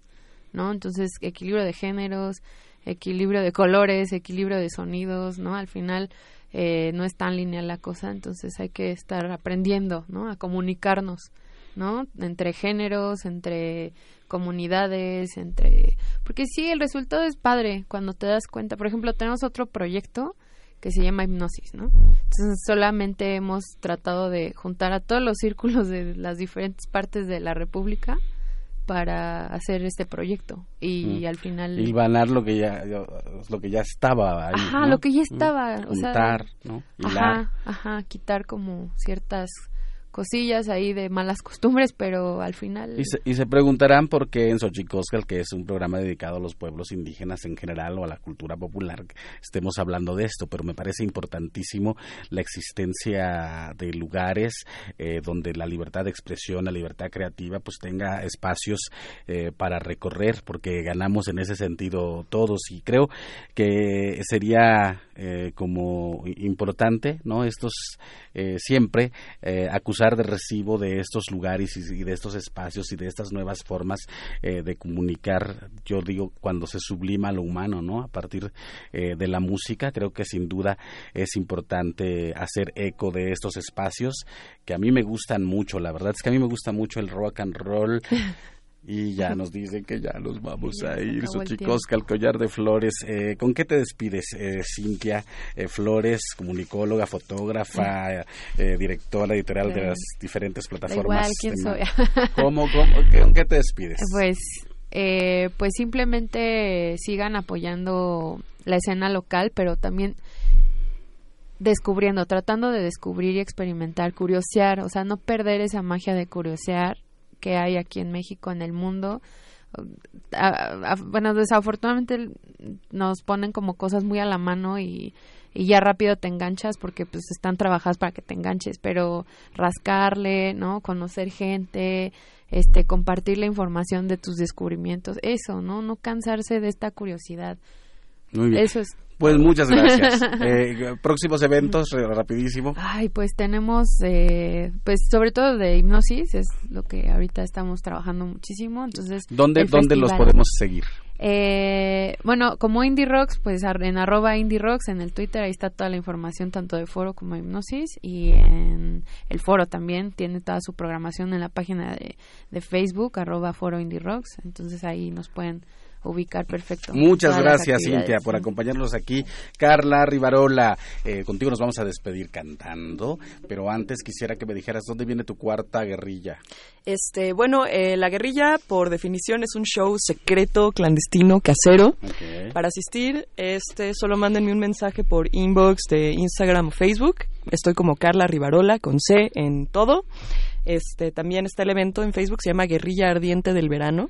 ¿no? Entonces, equilibrio de géneros, equilibrio de colores, equilibrio de sonidos, ¿no? Al final eh, no es tan lineal la cosa, entonces hay que estar aprendiendo, ¿no? A comunicarnos, ¿no? Entre géneros, entre comunidades, entre... Porque sí, el resultado es padre cuando te das cuenta. Por ejemplo, tenemos otro proyecto que se llama hipnosis, ¿no? Entonces solamente hemos tratado de juntar a todos los círculos de las diferentes partes de la República para hacer este proyecto y mm. al final y ganar lo que ya lo que ya estaba ahí, ajá lo que ya estaba o sea, ¿no? ajá ajá quitar como ciertas cosillas ahí de malas costumbres, pero al final... Y se, preguntarán por qué en Xochicoscal, que es un programa dedicado a los pueblos indígenas en general o a la cultura popular, estemos hablando de esto, pero me parece importantísimo la existencia de lugares eh, donde la libertad de expresión, la libertad creativa, pues tenga espacios eh, para recorrer, porque ganamos en ese sentido todos y creo que sería eh, como importante, ¿no? Estos siempre eh, acusar de recibo de estos lugares y, de estos espacios y de estas nuevas formas de comunicar, yo digo, cuando se sublima lo humano, ¿no? A partir de la música, creo que sin duda es importante hacer eco de estos espacios que a mí me gustan mucho, la verdad es que a mí me gusta mucho el rock and roll. *laughs* Y ya nos dicen que ya nos vamos *laughs* a ir. Xochicosca, el collar de flores. Eh, ¿Con qué te despides, eh, Cintia eh, Flores, comunicóloga, fotógrafa, eh, directora editorial de las diferentes plataformas? Igual, ¿quién soy? *laughs* ¿Cómo, cómo, ¿Con qué te despides? Pues, pues simplemente sigan apoyando la escena local, pero también descubriendo, tratando de descubrir y experimentar, curiosear, o sea, no perder esa magia de curiosear que hay aquí en México, en el mundo. bueno, desafortunadamente nos ponen como cosas muy a la mano y, y ya rápido te enganchas porque pues están trabajadas para que te enganches, pero rascarle, ¿no? Conocer gente, este, compartir la información de tus descubrimientos, eso, ¿no? No cansarse de esta curiosidad. Muy bien. Eso es pues muchas gracias. *laughs* Eh, próximos eventos, rapidísimo. Ay, pues tenemos, eh, pues sobre todo de hipnosis, es lo que ahorita estamos trabajando muchísimo. Entonces, ¿dónde, ¿dónde los podemos seguir? Eh, bueno, como Indie Rocks, pues en arroba Indie Rocks, en el Twitter, ahí está toda la información, tanto de foro como de hipnosis. Y en el foro también tiene toda su programación en la página de, de Facebook, arroba foro Indie Rocks. Entonces ahí nos pueden ubicar perfecto. Muchas gracias, Cintia, por acompañarnos aquí. Carla Rivarola, eh, contigo nos vamos a despedir cantando, pero antes quisiera que me dijeras dónde viene tu cuarta guerrilla. Este, bueno, eh, la guerrilla, por definición, es un show secreto, clandestino, casero. Para asistir, este, solo mándenme un mensaje por inbox de Instagram o Facebook. Estoy como Carla Rivarola, con C en todo. Este, también está el evento en Facebook, se llama Guerrilla Ardiente del Verano.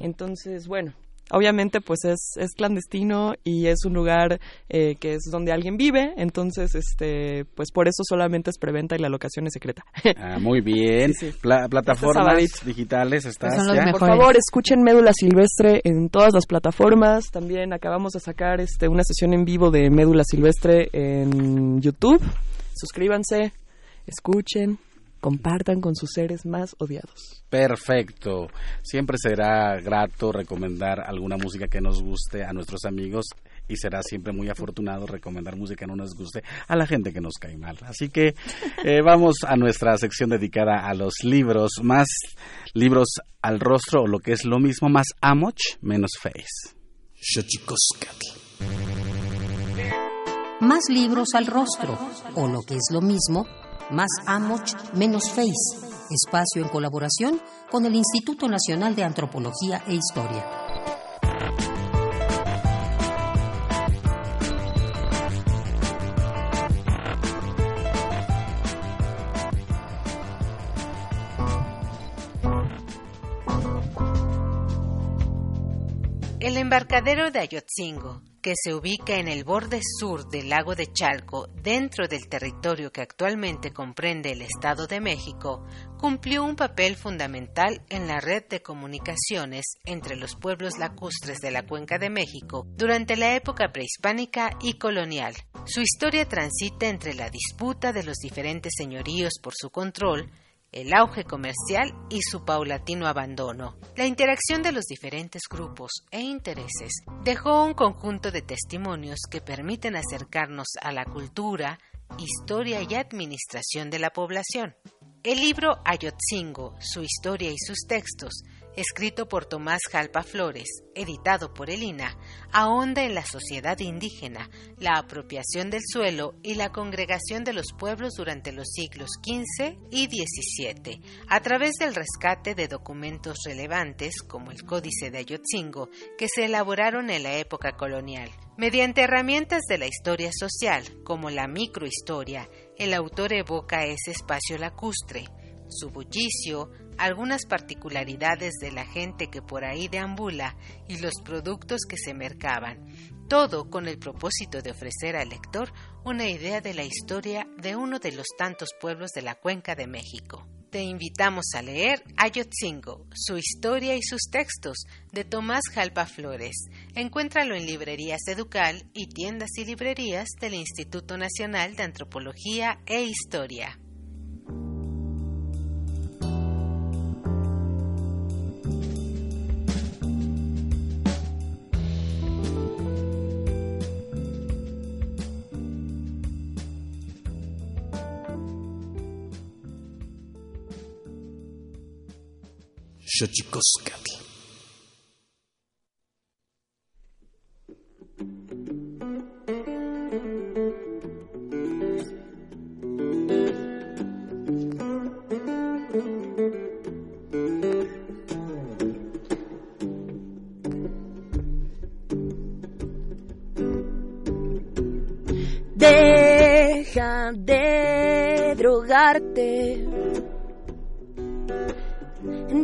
Entonces, bueno, obviamente pues es, es clandestino y es un lugar eh, que es donde alguien vive, entonces este pues por eso solamente es preventa y la locación es secreta. Ah, muy *laughs* bien. plataformas digitales estás Por favor, escuchen Médula Silvestre en todas las plataformas. También acabamos de sacar este una sesión en vivo de Médula Silvestre en YouTube. Suscríbanse, escuchen compartan con sus seres más odiados. Perfecto. Siempre será grato recomendar alguna música que nos guste a nuestros amigos y será siempre muy afortunado recomendar música que no nos guste a la gente que nos cae mal. Así que *laughs* eh, vamos a nuestra sección dedicada a los libros, más libros al rostro o lo que es lo mismo, más amoch, menos face. más libros al rostro, o lo que es lo mismo, más Amoch, menos Face, espacio en colaboración con el Instituto Nacional de Antropología e Historia. El embarcadero de Ayotzingo, que se ubica en el borde sur del lago de Chalco, dentro del territorio que actualmente comprende el Estado de México, cumplió un papel fundamental en la red de comunicaciones entre los pueblos lacustres de la Cuenca de México durante la época prehispánica y colonial. Su historia transita entre la disputa de los diferentes señoríos por su control, el auge comercial y su paulatino abandono. La interacción de los diferentes grupos e intereses dejó un conjunto de testimonios que permiten acercarnos a la cultura, historia y administración de la población. El libro Ayotzingo, su historia y sus textos escrito por Tomás Jalpa Flores, editado por el INA, ahonda en la sociedad indígena, la apropiación del suelo y la congregación de los pueblos durante los siglos XV y XVII, a través del rescate de documentos relevantes como el Códice de Ayotzingo, que se elaboraron en la época colonial. Mediante herramientas de la historia social, como la microhistoria, el autor evoca ese espacio lacustre, su bullicio, algunas particularidades de la gente que por ahí deambula y los productos que se mercaban, todo con el propósito de ofrecer al lector una idea de la historia de uno de los tantos pueblos de la cuenca de México. Te invitamos a leer Ayotzingo, su historia y sus textos, de Tomás Jalpa Flores. Encuéntralo en librerías Educal y tiendas y librerías del Instituto Nacional de Antropología e Historia. Xochicoscatl. Deja de drogarte.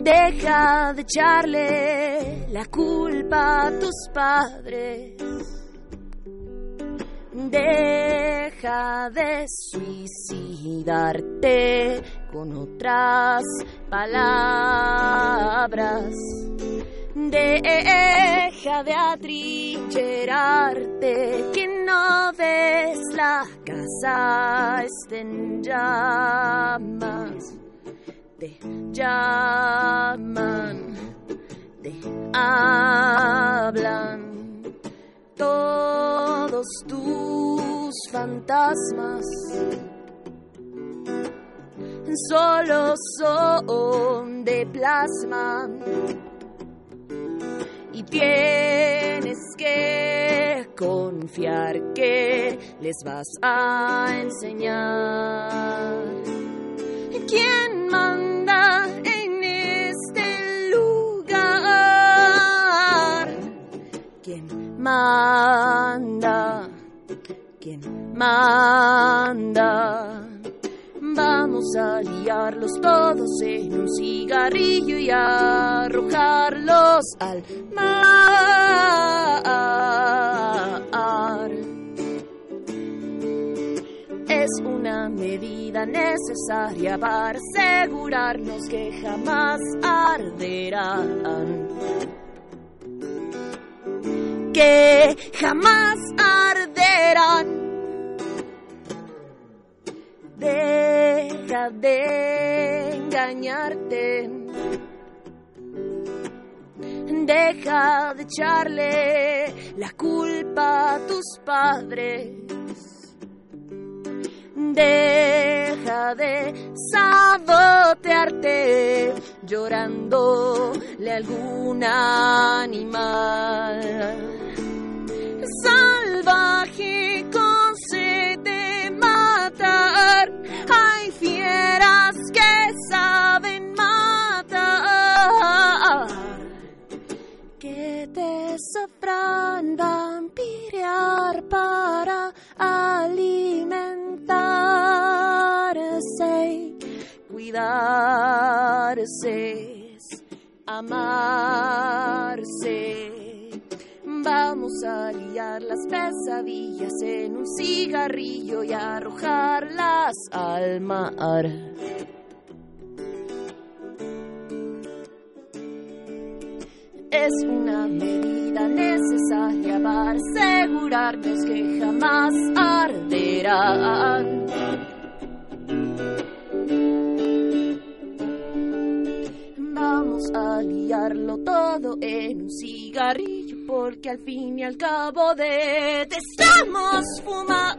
Deja de echarle la culpa a tus padres. Deja de suicidarte con otras palabras. Deja de atrincherarte, que no ves la casa está en llamas. Te llaman, te hablan todos tus fantasmas. Solo son de plasma y tienes que confiar que les vas a enseñar. ¿Quién manda ¿Quién manda? ¿Quién manda? Vamos a liarlos todos en un cigarrillo y arrojarlos al mar. Es una medida necesaria para asegurarnos que jamás arderán. Que jamás arderán. Deja de engañarte. Deja de echarle la culpa a tus padres. Deja de sabotearte llorándole a algún animal salvaje en un cigarrillo y arrojarlas al mar. Es una medida necesaria para asegurarnos que jamás arderán. Vamos a liarlo todo en un cigarrillo porque al fin y al cabo detestamos fumar.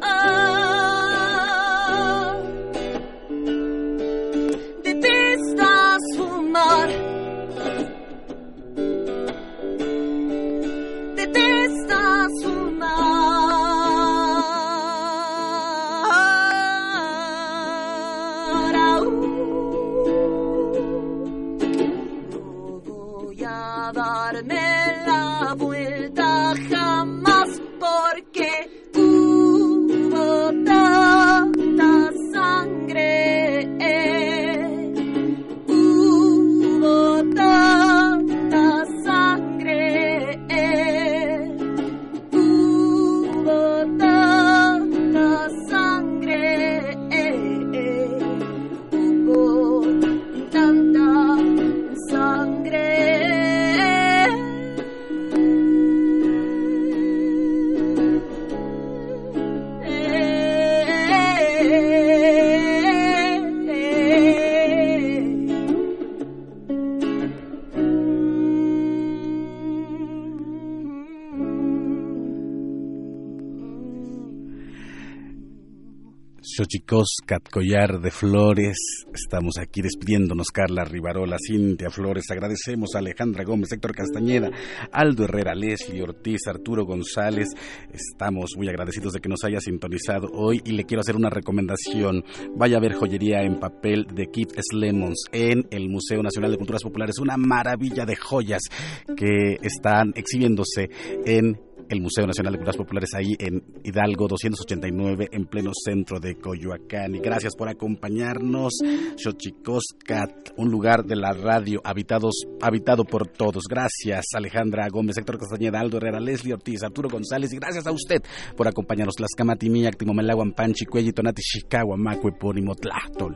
Xochicoscat, Collar de Flores. Estamos aquí despidiéndonos, Carla Rivarola, Cintia Flores. Agradecemos a Alejandra Gómez, Héctor Castañeda, Aldo Herrera, Leslie Ortiz, Arturo González. Estamos muy agradecidos de que nos haya sintonizado hoy y le quiero hacer una recomendación. Vaya a ver joyería en papel de Kit Slemons en el Museo Nacional de Culturas Populares. Una maravilla de joyas que están exhibiéndose en el Museo Nacional de Culturas Populares ahí en Hidalgo 289 en pleno centro de Coyoacán. Y gracias por acompañarnos. Xochicoscat, un lugar de la radio habitados, habitado por todos. Gracias Alejandra Gómez, Héctor Castañeda, Aldo Herrera, Leslie Ortiz, Arturo González y gracias a usted por acompañarnos. Las Camatimiac, Timomelaguan, Panchi, Cuelli, Tonati, Chicago, Macue, Pónimo, Tlachtol.